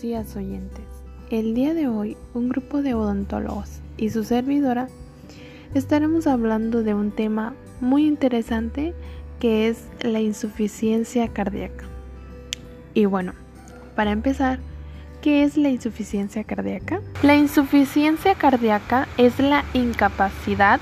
Días oyentes. El día de hoy un grupo de odontólogos y su servidora estaremos hablando de un tema muy interesante que es la insuficiencia cardíaca. Y bueno, para empezar, ¿qué es la insuficiencia cardíaca? La insuficiencia cardíaca es la incapacidad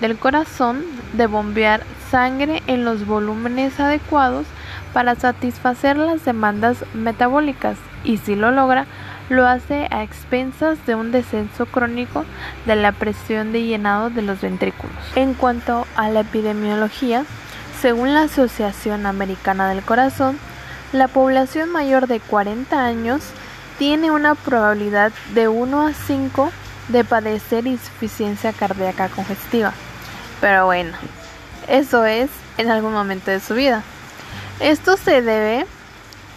del corazón de bombear sangre en los volúmenes adecuados para satisfacer las demandas metabólicas y si lo logra, lo hace a expensas de un descenso crónico de la presión de llenado de los ventrículos. En cuanto a la epidemiología, según la Asociación Americana del Corazón, la población mayor de 40 años tiene una probabilidad de 1 a 5 de padecer insuficiencia cardíaca congestiva. Pero bueno, eso es en algún momento de su vida. Esto se debe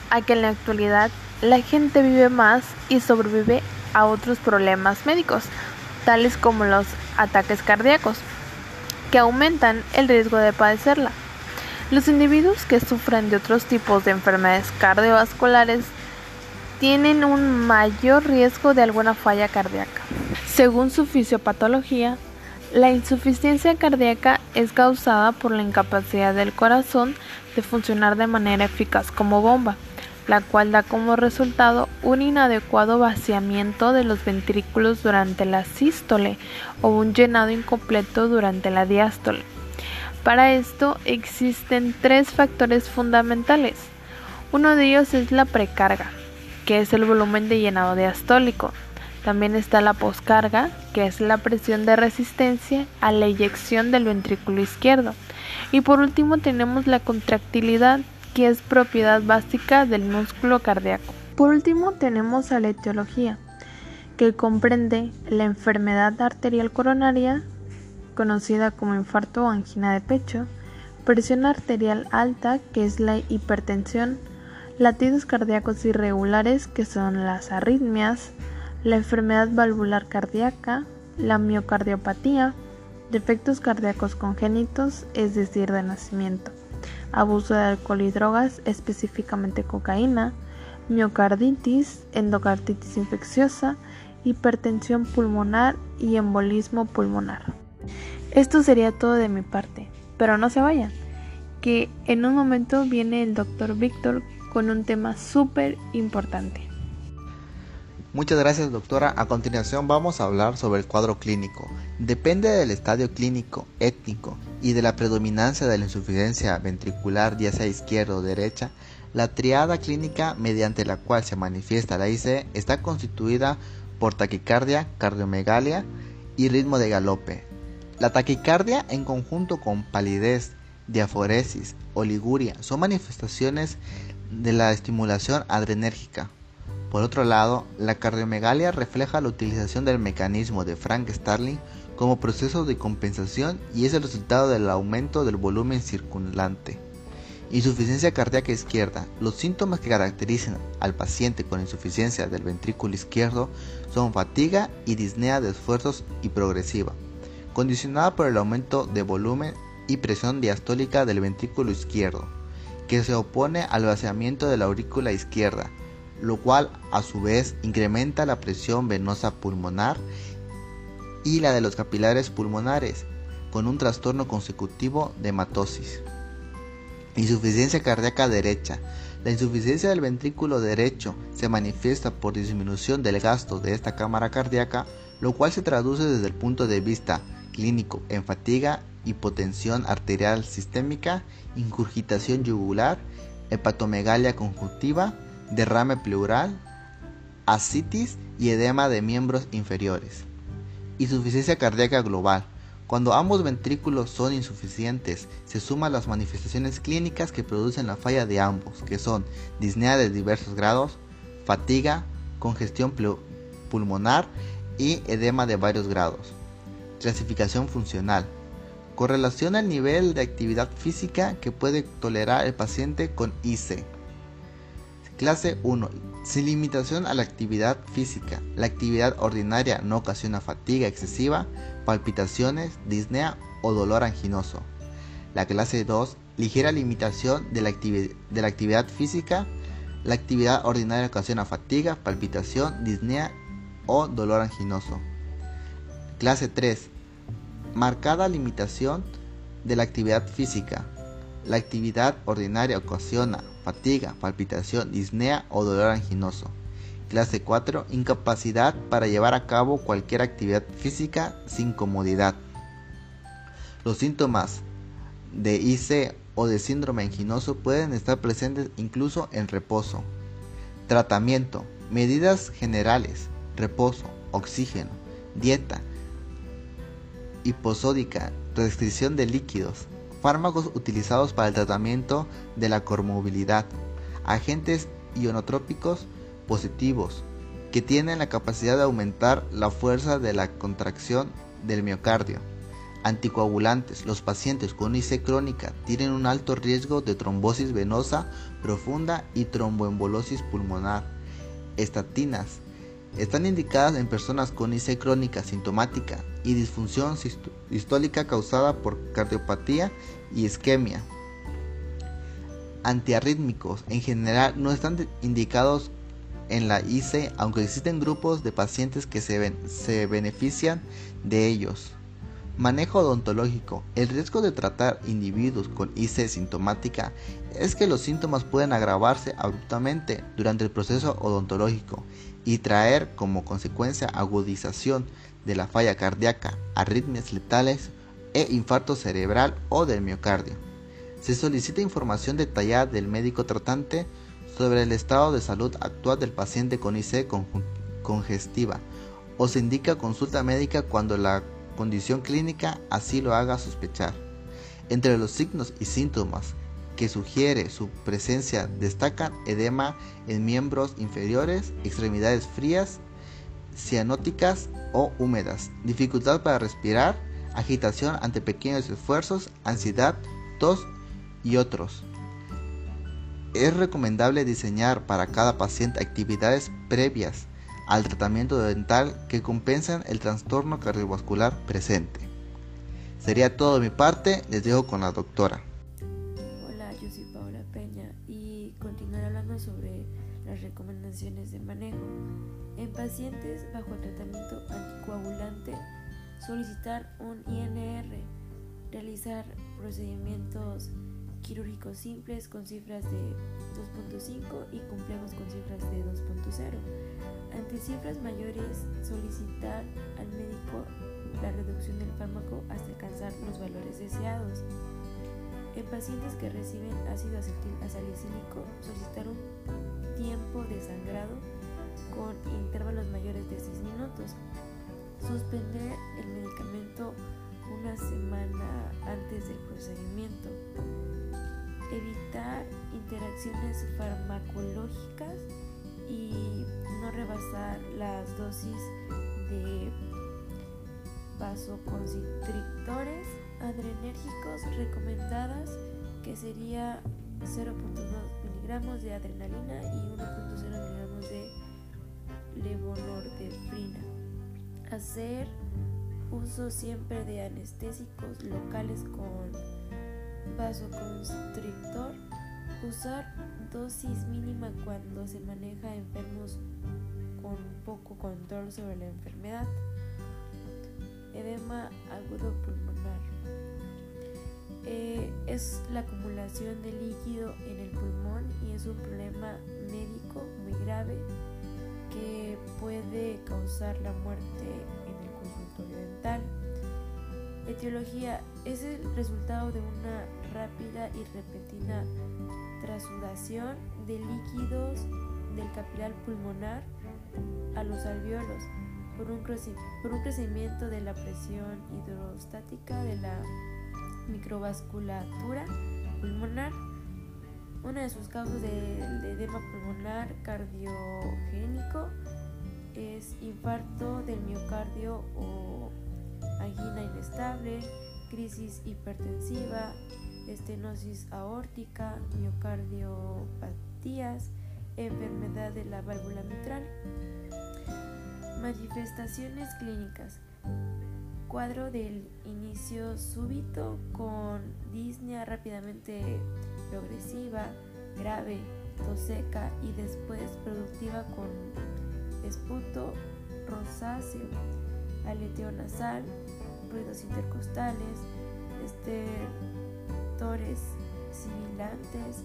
a que en la actualidad la gente vive más y sobrevive a otros problemas médicos, tales como los ataques cardíacos, que aumentan el riesgo de padecerla. Los individuos que sufren de otros tipos de enfermedades cardiovasculares tienen un mayor riesgo de alguna falla cardíaca. Según su fisiopatología, la insuficiencia cardíaca es causada por la incapacidad del corazón de funcionar de manera eficaz como bomba, la cual da como resultado un inadecuado vaciamiento de los ventrículos durante la sístole o un llenado incompleto durante la diástole. Para esto existen tres factores fundamentales. Uno de ellos es la precarga, que es el volumen de llenado diastólico. También está la poscarga, que es la presión de resistencia a la eyección del ventrículo izquierdo. Y por último tenemos la contractilidad, que es propiedad básica del músculo cardíaco. Por último tenemos a la etiología, que comprende la enfermedad arterial coronaria, conocida como infarto o angina de pecho, presión arterial alta, que es la hipertensión, latidos cardíacos irregulares, que son las arritmias, la enfermedad valvular cardíaca, la miocardiopatía, defectos cardíacos congénitos, es decir, de nacimiento, abuso de alcohol y drogas, específicamente cocaína, miocarditis, endocarditis infecciosa, hipertensión pulmonar y embolismo pulmonar. Esto sería todo de mi parte, pero no se vayan, que en un momento viene el doctor Víctor con un tema súper importante. Muchas gracias doctora. A continuación vamos a hablar sobre el cuadro clínico. Depende del estadio clínico, étnico y de la predominancia de la insuficiencia ventricular, ya sea izquierda o derecha, la triada clínica mediante la cual se manifiesta la IC está constituida por taquicardia, cardiomegalia y ritmo de galope. La taquicardia en conjunto con palidez, diaforesis, oliguria son manifestaciones de la estimulación adrenérgica. Por otro lado, la cardiomegalia refleja la utilización del mecanismo de Frank Starling como proceso de compensación y es el resultado del aumento del volumen circulante. Insuficiencia cardíaca izquierda. Los síntomas que caracterizan al paciente con insuficiencia del ventrículo izquierdo son fatiga y disnea de esfuerzos y progresiva, condicionada por el aumento de volumen y presión diastólica del ventrículo izquierdo, que se opone al vaciamiento de la aurícula izquierda, lo cual a su vez incrementa la presión venosa pulmonar y la de los capilares pulmonares, con un trastorno consecutivo de hematosis. Insuficiencia cardíaca derecha. La insuficiencia del ventrículo derecho se manifiesta por disminución del gasto de esta cámara cardíaca, lo cual se traduce desde el punto de vista clínico en fatiga, hipotensión arterial sistémica, incurgitación yugular, hepatomegalia conjuntiva, derrame pleural, ascitis y edema de miembros inferiores. Insuficiencia cardíaca global. Cuando ambos ventrículos son insuficientes, se suman las manifestaciones clínicas que producen la falla de ambos, que son disnea de diversos grados, fatiga, congestión pulmonar y edema de varios grados. Clasificación funcional. Correlaciona el nivel de actividad física que puede tolerar el paciente con IC. Clase 1. Sin limitación a la actividad física. La actividad ordinaria no ocasiona fatiga excesiva, palpitaciones, disnea o dolor anginoso. La clase 2. Ligera limitación de la, de la actividad física. La actividad ordinaria ocasiona fatiga, palpitación, disnea o dolor anginoso. Clase 3. Marcada limitación de la actividad física. La actividad ordinaria ocasiona fatiga, palpitación, disnea o dolor anginoso. Clase 4. Incapacidad para llevar a cabo cualquier actividad física sin comodidad. Los síntomas de IC o de síndrome anginoso pueden estar presentes incluso en reposo. Tratamiento. Medidas generales. Reposo. Oxígeno. Dieta. Hiposódica. Restricción de líquidos. Fármacos utilizados para el tratamiento de la comorbilidad. Agentes ionotrópicos positivos que tienen la capacidad de aumentar la fuerza de la contracción del miocardio. Anticoagulantes. Los pacientes con IC crónica tienen un alto riesgo de trombosis venosa profunda y tromboembolosis pulmonar. Estatinas. Están indicadas en personas con IC crónica sintomática y disfunción sistólica causada por cardiopatía y isquemia. Antiarrítmicos en general no están indicados en la IC, aunque existen grupos de pacientes que se, se benefician de ellos. Manejo odontológico. El riesgo de tratar individuos con IC sintomática es que los síntomas pueden agravarse abruptamente durante el proceso odontológico y traer como consecuencia agudización de la falla cardíaca, arritmias letales e infarto cerebral o del miocardio. Se solicita información detallada del médico tratante sobre el estado de salud actual del paciente con IC congestiva o se indica consulta médica cuando la condición clínica así lo haga sospechar. Entre los signos y síntomas que sugiere su presencia destacan edema en miembros inferiores, extremidades frías, cianóticas o húmedas, dificultad para respirar, agitación ante pequeños esfuerzos, ansiedad, tos y otros. Es recomendable diseñar para cada paciente actividades previas al tratamiento dental que compensan el trastorno cardiovascular presente. Sería todo de mi parte, les dejo con la doctora. Hola, yo soy Paola Peña y continuaré hablando sobre las recomendaciones de manejo. En pacientes bajo tratamiento anticoagulante, solicitar un INR, realizar procedimientos quirúrgicos simples con cifras de 2.5 y complejos con cifras de 2.0. Ante cifras mayores, solicitar al médico la reducción del fármaco hasta alcanzar los valores deseados. En pacientes que reciben ácido salicílico, solicitar un tiempo de sangrado con intervalos mayores de 6 minutos. Suspender el medicamento una semana antes del procedimiento evitar interacciones farmacológicas y no rebasar las dosis de vasoconstrictores adrenérgicos recomendadas que sería 0.2 miligramos de adrenalina y 1.0 miligramos de levonortefrina. Hacer uso siempre de anestésicos locales con vasoconstrictor, usar dosis mínima cuando se maneja enfermos con poco control sobre la enfermedad. Edema agudo pulmonar. Eh, es la acumulación de líquido en el pulmón y es un problema médico muy grave que puede causar la muerte dental. Etiología es el resultado de una rápida y repentina trasudación de líquidos del capilar pulmonar a los alveolos por un, crecimiento de la presión hidrostática de la microvasculatura pulmonar. Una de sus causas de edema pulmonar cardiogénico es infarto del miocardio o angina inestable, crisis hipertensiva, estenosis aórtica, miocardiopatías, enfermedad de la válvula mitral. Manifestaciones clínicas. Cuadro del inicio súbito con disnea rápidamente progresiva, grave, tos seca y después productiva con esputo rosáceo, aleteo nasal, ruidos intercostales, estertores sibilantes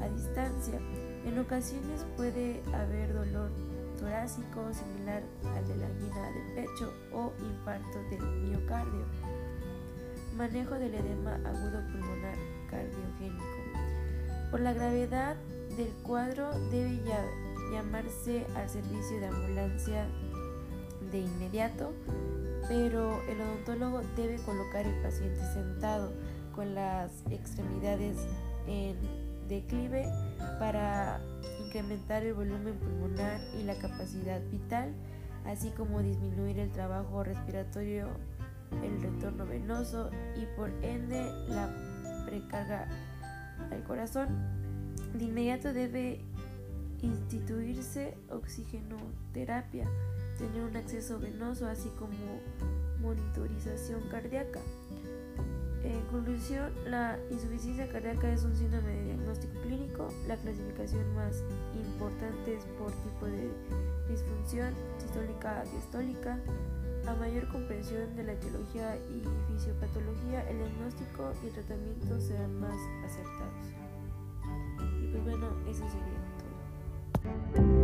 a distancia. En ocasiones puede haber dolor torácico similar al de la angina de pecho o infarto del miocardio. Manejo del edema agudo pulmonar cardiogénico. Por la gravedad del cuadro debe llamarse al servicio de ambulancia de inmediato, pero el odontólogo debe colocar el paciente sentado con las extremidades en declive para incrementar el volumen pulmonar y la capacidad vital, así como disminuir el trabajo respiratorio, el retorno venoso y por ende la precarga al corazón. De inmediato debe instituirse oxigenoterapia, tener un acceso venoso, así como monitorización cardíaca. En conclusión, la insuficiencia cardíaca es un síndrome de diagnóstico clínico. La clasificación más importante es por tipo de disfunción sistólica diastólica. A mayor comprensión de la etiología y fisiopatología, el diagnóstico y el tratamiento serán más acertados. Y pues bueno, eso sería thank you